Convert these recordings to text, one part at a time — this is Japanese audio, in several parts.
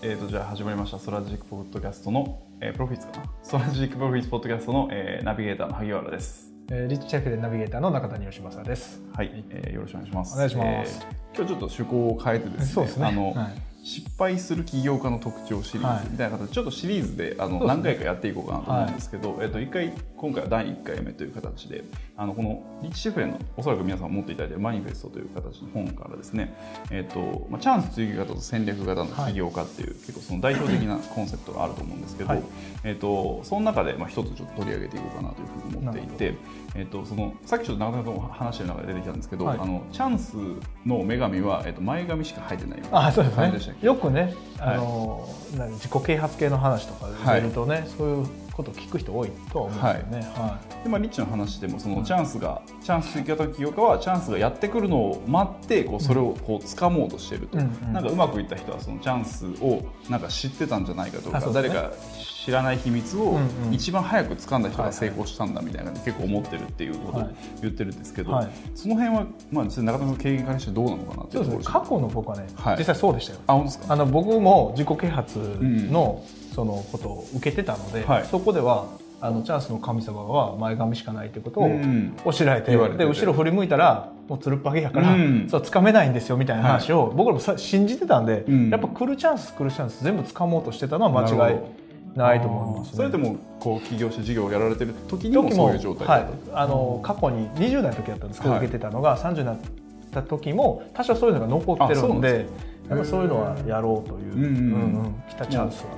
えーと、じゃあ始まりました Strategic ポッドキャストの、えー、 Profits かな？ Strategic Profits ポッドキャストの、えー、ナビゲーターの萩原です。えー、リッチ・シェフレナビゲーターの中谷義正です。はい、えー、よろしくお願いします。お願いします、えー、今日ちょっと趣向を変えてですねそうですね。あの、はい失敗する起業家の特徴シリーズみたいな形。で、ちょっとシリーズであの何回かやっていこうかなと思うんですけど、えっと、1回今回は第1回目という形であのこのリッチ・シェフレのおそらく皆さん持っていただいているマニフェストという形の本からですね、えっとまあ、チャンス追求型と戦略型の起業家っていう、結構その代表的なコンセプトがあると思うんですけど、えっと、その中でまあ一つちょっと取り上げていこうかなというふうに思っていて、えっと、そのさっきちょっと中田さんと話してる中で出てきたんですけど、あのチャンスの女神は、えっと、前髪しか入ってない。あそうですねよくねあの、はい、自己啓発系の話とかで出るとね、はい、そういうことを聞く人多いとは思うんですよね。はい。でまあ、リッチの話でもそのチャンスが、チャンス追加起業家はチャンスがやってくるのを待ってこうそれをこう掴もうとしていると、うん、なんかうまくいった人はそのチャンスをなんか知ってたんじゃないかとか、ね、誰か知らない秘密を一番早く掴んだ人が成功したんだみたいな結構思ってるっていうことを言ってるんですけど、はい、その辺は、まあ、実際中田さんの経験からしてどうなのかなってそうですね。過去の僕はね、はい、実際そうでしたよ。あ本当ですか？あの僕も自己啓発の、そのことを受けてたので、はい、そこではあのチャンスの神様は前髪しかないということをおしらえて,、で後ろ振り向いたらもうつるっぱげやから、そうつかめないんですよみたいな話を、僕らも信じてたんで、やっぱ来るチャンス来るチャンス全部つかもうとしてたのは間違いないと思います、ね、それでもこう起業して事業をやられてる時にもそういう状態はい、あの過去に20代の時だったんですけど、受けてたのが30になった時も多少そういうのが残ってるんでやっぱそういうのはやろうという、うんうん、来たチャンスは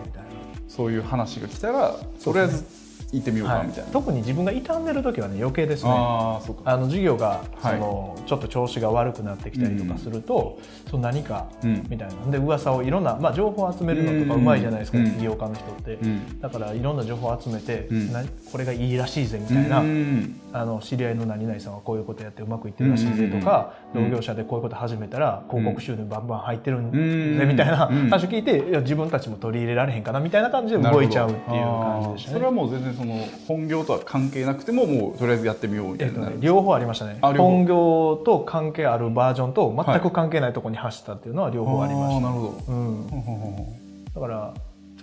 そういう話が来たらとりあえず行ってみようかみたいな、はい、特に自分が傷んでる時はね余計ですね。ああの授業がその、はい、ちょっと調子が悪くなってきたりとかすると、うん、その何かみたいな、うん、で噂をいろんな、まあ、情報を集めるのとかうまいじゃないですか、うん、起業家の人って、うん、だからいろんな情報を集めて、うん、これがいいらしいぜみたいな、あの知り合いの何々さんはこういうことやってうまくいってるらしいぜとか、同業者でこういうこと始めたら広告収入バンバン入ってるんでみたいな話を聞いていや自分たちも取り入れられへんかなみたいな感じで動いちゃうっていう感じでしたね。それはもう全然その本業とは関係なくてももうとりあえずやってみようみたいな、ね、両方ありましたね。本業と関係あるバージョンと全く関係ないところに走ったっていうのは両方ありました、なるほど、うん、だから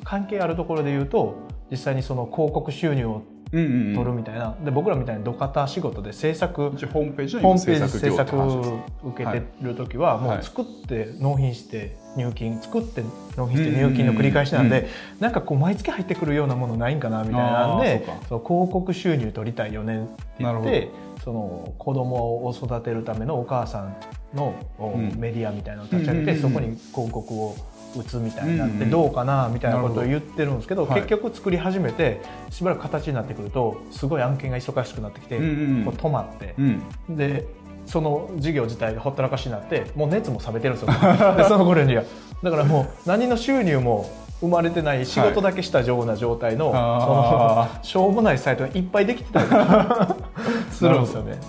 関係あるところで言うと実際にその広告収入を取るみたいな、で僕らみたいに土方仕事で制作ホームページホームページ制作受けてる時はもう作って納品して入金作って納品して入金の繰り返しなんで、なんかこう毎月入ってくるようなものないんかなみたいなんでそう広告収入取りたいよねって言ってその子供を育てるためのお母さんのメディアみたいなのを立ち上げて、そこに広告を打つみたいになってどうかなみたいなことを言ってるんですけど結局作り始めてしばらく形になってくるとすごい案件が忙しくなってきてこう止まってでその事業自体がほったらかしになってもう熱も冷めてるんですよ。でその頃には。だからもう何の収入も生まれてない仕事だけしたような状態の,、そのしょうもないサイトがいっぱいできてたり するんですよね。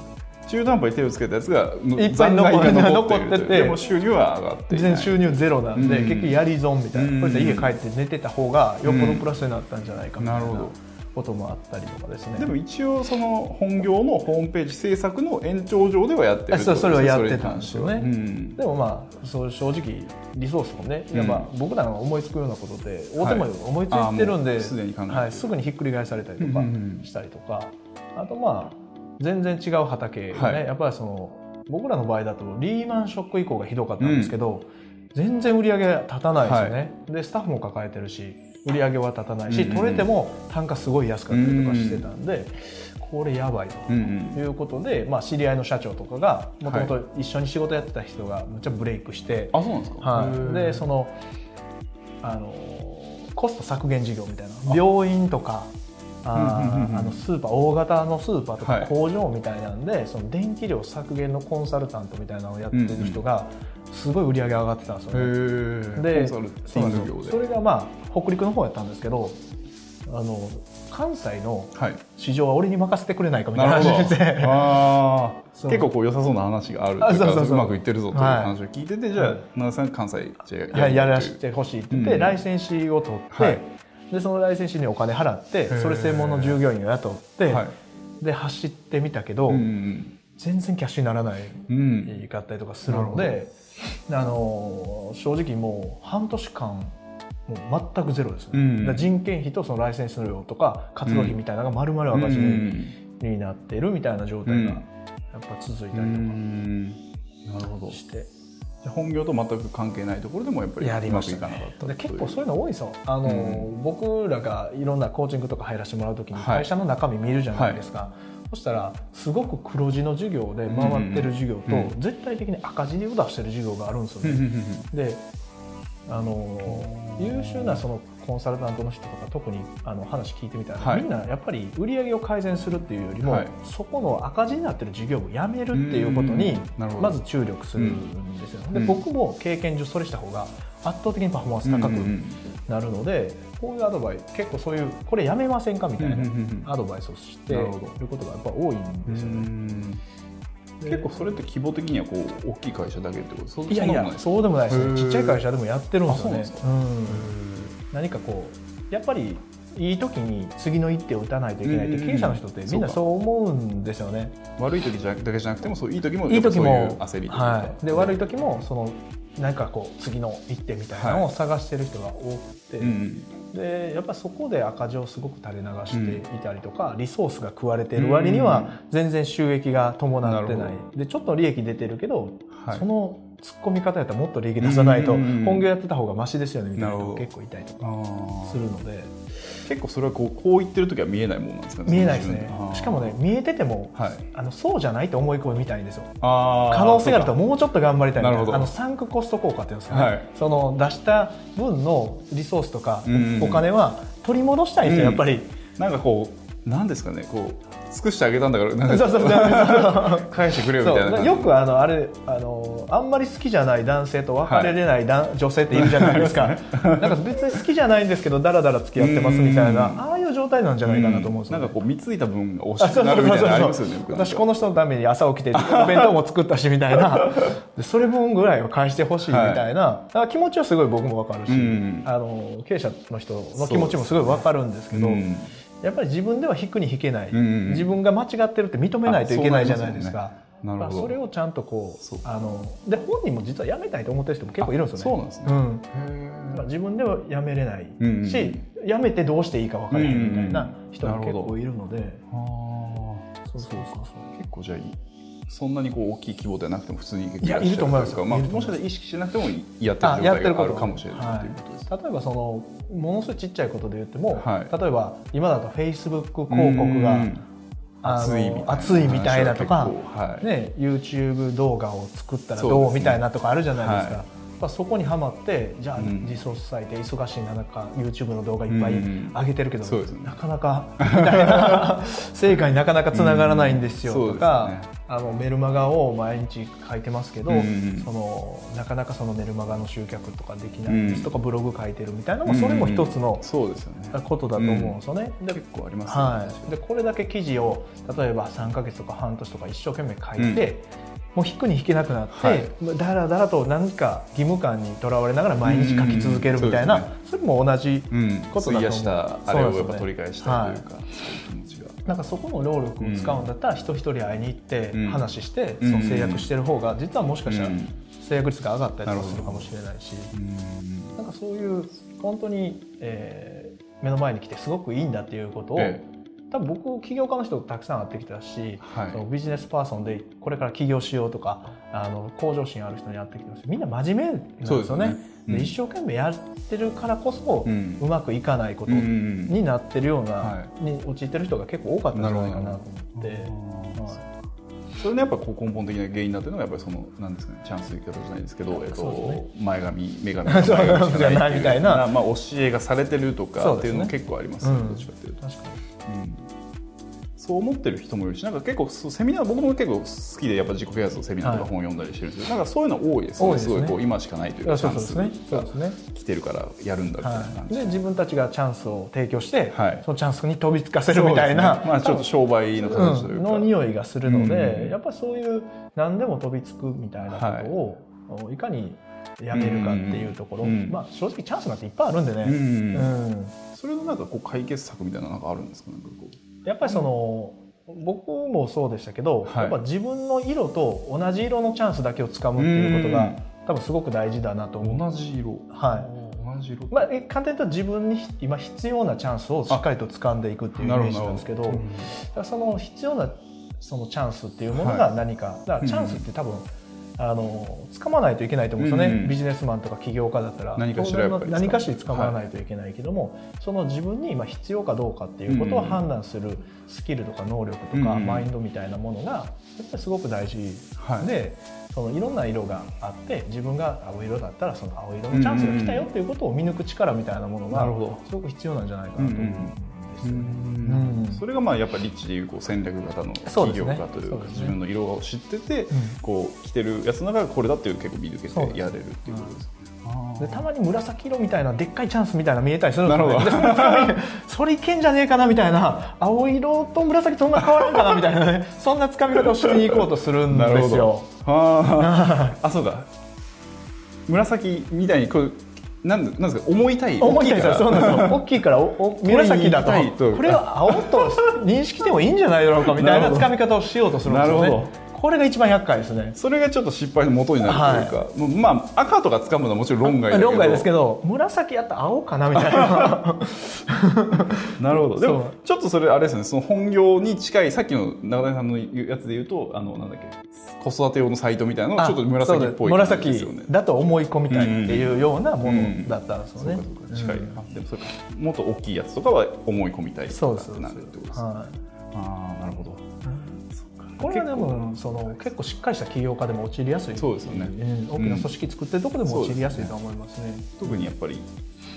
中途半端に手をつけたやつがいっぱい残っててでも収入は上がって全然収入ゼロなんで、うん、結局やり損みたいな、うん、これで家帰って寝てた方がよっぽどプラスになったんじゃないかみたいな。なるほど。こともあったりとかですね。でも一応その本業のホームページ制作の延長上ではやってるそそれはやってたんですよね、うん、でもまあそう正直リソースもね、いやまあ僕らが思いつくようなことで大手も思いついてるんで、はい、すはい、すぐにひっくり返されたりとかしたりとか、あとまあ全然違う畑がね、はい、やっぱりその僕らの場合だとリーマンショック以降がひどかったんですけど、うん、全然売り上げ立たないですよね、はい、でスタッフも抱えてるし売り上げは立たないし、うんうん、取れても単価すごい安かったりとかしてたんで、これやばいと。いうことで、まあ、知り合いの社長とかがもともと一緒に仕事やってた人がめっちゃブレイクして、あそうなんですか、はい、でそのあのコスト削減事業みたいな。病院とかああのスーパー大型のスーパーとか工場みたいなんで、はい、その電気量削減のコンサルタントみたいなのをやってる人がすごい売り上げ上がってたんですよね。でそれがまあ北陸の方やったんですけどあの関西の市場は俺に任せてくれないかみたいな話で、はい、結構こう良さそうな話があるというかうまくいってるぞという話を聞いてて、はい、じゃあ奈良さん関西じゃややらせてほしいって言って、うん、ライセンシーを取って、はいでそのライセンスにお金払ってそれ専門の従業員を雇って、で走ってみたけど、全然キャッシュにならないかったりとかするので、あの正直もう半年間もう全くゼロですね、うん、人件費とそのライセンス料とか活動費みたいなのが丸々赤字になってるみたいな状態がやっぱ続いたりとかなるほど。して本業と全く関係ないところでもやっぱりうまくいかなかった、ね、結構そういうの多いですよあの、うん、僕らがいろんなコーチングとか入らせてもらう時に会社の中身見るじゃないですか、はい。はいそしたらすごく黒字の授業で回ってる授業と絶対的に赤字を出してる授業があるんですよね。であの優秀なそのコンサルタントの人とか特にあの話聞いてみたら、はい、みんなやっぱり売り上げを改善するっていうよりも、はい、そこの赤字になってる授業をやめるっていうことにまず注力するんですよ、で僕も経験上それした方が圧倒的にパフォーマンス高くなるので、こういうアドバイス結構そういうこれやめませんかみたいなアドバイスをしていることがやっぱ多いんですよね。結構それって規模的にはこう大きい会社だけってこと？いやいやそうでもないですね。ちっちゃい会社でもやってるんですよね。何かこうやっぱりいい時に次の一手を打たないといけないって経営者の人ってみんなそう思うんですよね。悪い時だけじゃなくてもそういい時もいい時も。焦りはい、で悪い時もそのなんかこう次の一手みたいなのを探してる人が多くて、はいうん、でやっぱそこで赤字をすごく垂れ流していたりとか、うん、リソースが食われている割には全然収益が伴ってない、うん、でちょっと利益出てるけど、はい、その突っ込み方やったらもっと利益出さないと本業やってた方がましですよねみたいな人結構いたりとかするので。結構それはこうこう言ってる時は見えないものなんですか？ね見えないですね。しかもね見えてても、はい、あのそうじゃないと思い込みたいんですよ。可能性があるともうちょっと頑張りたいなあのサンクコスト効果っていうんですかね、はい、その出した分のリソースとかお金は取り戻したいんですよ、やっぱり。なんかこうなんですかねこう尽くしてあげたんだからなんか 返してくれよみたいなよくあのあれあのあんまり好きじゃない男性と別れれない、はい、女性っているじゃないですか。なんか別に好きじゃないんですけどだらだら付き合ってますみたいなああいう状態なんじゃないかなと思うんですよ、ね、なんかこう貢いた分が惜しくなるみたいなありますよね私この人のために朝起きてお弁当も作ったしみたいな。それ分ぐらいは返してほしいみたいな、はい、気持ちはすごい僕も分かるし、あの経営者の人の気持ちもすごい分かるんですけど。やっぱり自分では引くに引けない、うんうん、自分が間違ってるって認めないといけないじゃないですか。なるほど。それをちゃんとこうあので本人も実は辞めたいと思ってる人も結構いるんですよね。そうなんですね、うん、自分では辞めれないし、うんうん、辞めてどうしていいか分からへんみたいな人も結構いるので、うんうん、そうそうそうそう。結構じゃあいいそんなにこう大きい規模ではなくても普通にいやいると思いますまあ、もしかしたら意識しなくてもやってる状態があるかもしれない、はい、ということです。例えばそのものすごいちっちゃいことで言っても、はい、例えば今だとフェイスブック広告が熱い熱いみたいなとか、はい、ね、YouTube 動画を作ったらどうみたいなとかあるじゃないですか。そこにはまってじゃあリソース割いて忙しい中 YouTube の動画いっぱい上げてるけど、うん、なかなかみたいな 成果になかなかつながらないんですよとか、ね、あのメルマガを毎日書いてますけど、うん、そのなかなかそのメルマガの集客とかできないですとか、ブログ書いてるみたいなのもそれも一つのことだと思うんですよね。結構あります、ね、はい、でこれだけ記事を例えば3か月とか半年とか一生懸命書いて、もう引くに引けなくなって、はい、だらだらと何か義務感にとらわれながら毎日書き続けるみたいな、それも同じことだと思う、うん、したあれをやっぱ取り返したいというか、はい、そういう気持ちが。なんかそこの労力を使うんだったら、人一人会いに行って話して、その制約してる方が実はもしかしたら制約率が上がったりとかするかもしれないし、なんかそういう本当に、えー、目の前に来てすごくいいんだっていうことを、ええ多分僕起業家の人たくさん会ってきたし、はい、そのビジネスパーソンでこれから起業しようとかあの向上心ある人に会ってきてますみんな真面目なんですよね。で、ね。うん、一生懸命やってるからこそ、うん、うまくいかないことになってるような、うん、に陥ってる人が結構多かったんじゃないかなと思って。それのやっぱこう根本的な原因だっていうのがやっぱりそのなんですかねチャンス生き方じゃないですけど、えっと、前髪 眼鏡じゃないみたいな。まあ教えがされてるとかっていうの結構ありますねどっちかっていうと。確かにそう思ってる人もいるしなんか結構セミナー僕も結構好きでやっぱ自己啓発のセミナーとか本読んだりしてるんですけど、はい、なんかそういうの多いですね、ね、すごいこう今しかないというかチャンスが来てるからやるんだみたいな感じで自分たちがチャンスを提供して、はい、そのチャンスに飛びつかせるみたいな、ね、まあ、ちょっと商売の形というか、うん、の匂いがするので、うん、やっぱそういう何でも飛びつくみたいなことを、はい、いかにやめるかっていうところ、うん、まあ、正直チャンスなんていっぱいあるんでね、うん。それのなんかこう解決策みたいななんかあるんですか？ねやっぱりその、僕もそうでしたけど、はい、やっぱ自分の色と同じ色のチャンスだけをつかむっていうことが多分すごく大事だなと思う。同じ色。はい。同じ色。まあ、簡単に言うと自分に今必要なチャンスをしっかりと掴んでいくっていうイメージなんですけど、うん、その必要なそのチャンスっていうものが何か、はい、だからチャンスって多分、うんあの掴まないといけないと思うんですよね、うんうん、ビジネスマンとか起業家だったら。何かしら何かしら掴まないといけないけども、はい、その自分に今必要かどうかっていうことを判断するスキルとか能力とか、マインドみたいなものがやっぱりすごく大事で、はい、そのいろんな色があって自分が青色だったらその青色のチャンスが来たよっていうことを見抜く力みたいなものがすごく必要なんじゃないかなと思うんですよね。それがまあやっぱりリッチでいうこう戦略型の企業家というか、ね、自分の色を知ってて、こう着てるやつの中がこれだっていう結構見抜けてやれるっていうことですね。でたまに紫色みたいなでっかいチャンスみたいな見えたりするんですよ、ね、それいけんじゃねえかなみたいな青色と紫そんな変わらんかなみたいなね そんなつかみ方をしに行こうとするんですよ。あ。あそうか。紫みたいにこうなんなんですか思いたい思いたいそうなんですよ。大きいからおお紫だと。これは青と 認識してもいいんじゃないだろうかみたいなつかみ方をしようとするんですよね。これが一番厄介ですね。それがちょっと失敗の元になるというか、はい、まあ赤とか掴むのはもちろん論外論外ですけど紫やったら青かなみたいな。なるほど。でもちょっとそれあれですね。その本業に近いさっきの中谷さんのやつで言うとあのなんだっけ子育て用のサイトみたいなのちょっと紫っぽい、ね、紫だと思い込みたいっていうようなものだったんですよね、うんうん、近い、うん、でもそれか。もっと大きいやつとかは思い込みたいとかなるってことですね、はい、ああなるほどこれはでもその結構しっかりした起業家でも陥りやすい。そうですよね、大きな組織作ってるとこでも陥りやすいと思いますね,、特にやっぱり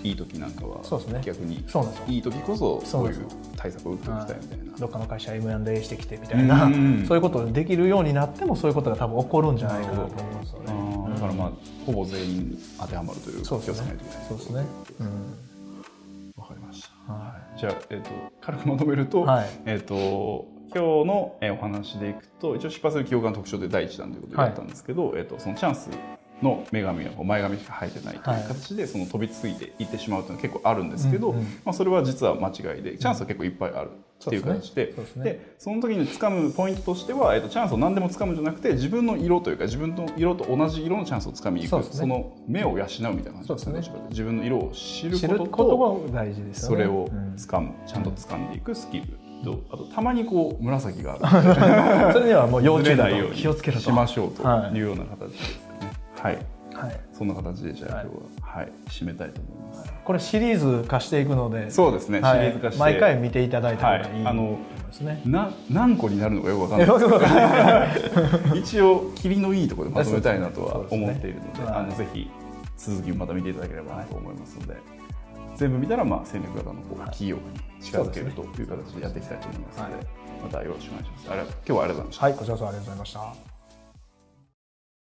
いい時なんかは逆にいい時こそそういう対策を打っておきたいみたいな、どっかの会社 M&A してきてみたいな、そういうことできるようになってもそういうことが多分起こるんじゃないかなと思うんですよね。だからまあほぼ全員当てはまるというか気をつけないといけないそうですね。わかりました、はい、じゃあ、えー、と軽くまとめると,、えっ、と今日のお話でいくと一応失敗する記憶の特徴で第一弾ということでやったんですけど、はい、えっと、そのチャンスの女神は前髪しか生えてないという形でその飛びついていってしまうというのは結構あるんですけど、まあ、それは実は間違いでチャンスは結構いっぱいあるっていう形でそでその時に掴むポイントとしては、えっと、チャンスを何でも掴むんじゃなくて自分の色というか自分の色と同じ色のチャンスを掴みに行く。そ,、の目を養うみたいな感じですね。自分の色を知ることと大事です、それを掴むちゃんと掴んでいくスキルとあとたまにこう紫がある。それにはもう要注意ないように気をつけろしましょうというような形ですね。はい、はい、そんな形でじゃあ今日は、はい、締めたいと思います。これシリーズ化していくのでそうですね、シリーズ化して。毎回見ていただいた方がい。い、あのな何個になるのかよくわかんない。一応霧のいいところでまとめたいなとは思っているのであのぜひ続きをまた見ていただければなと思いますので、全部見たらまあ戦略型の企業に近づけるという形でやっていきたいと思いますので、またよろしくお願いします。あれ今日はありがとうございました。はい、こちらこそありがとうございました。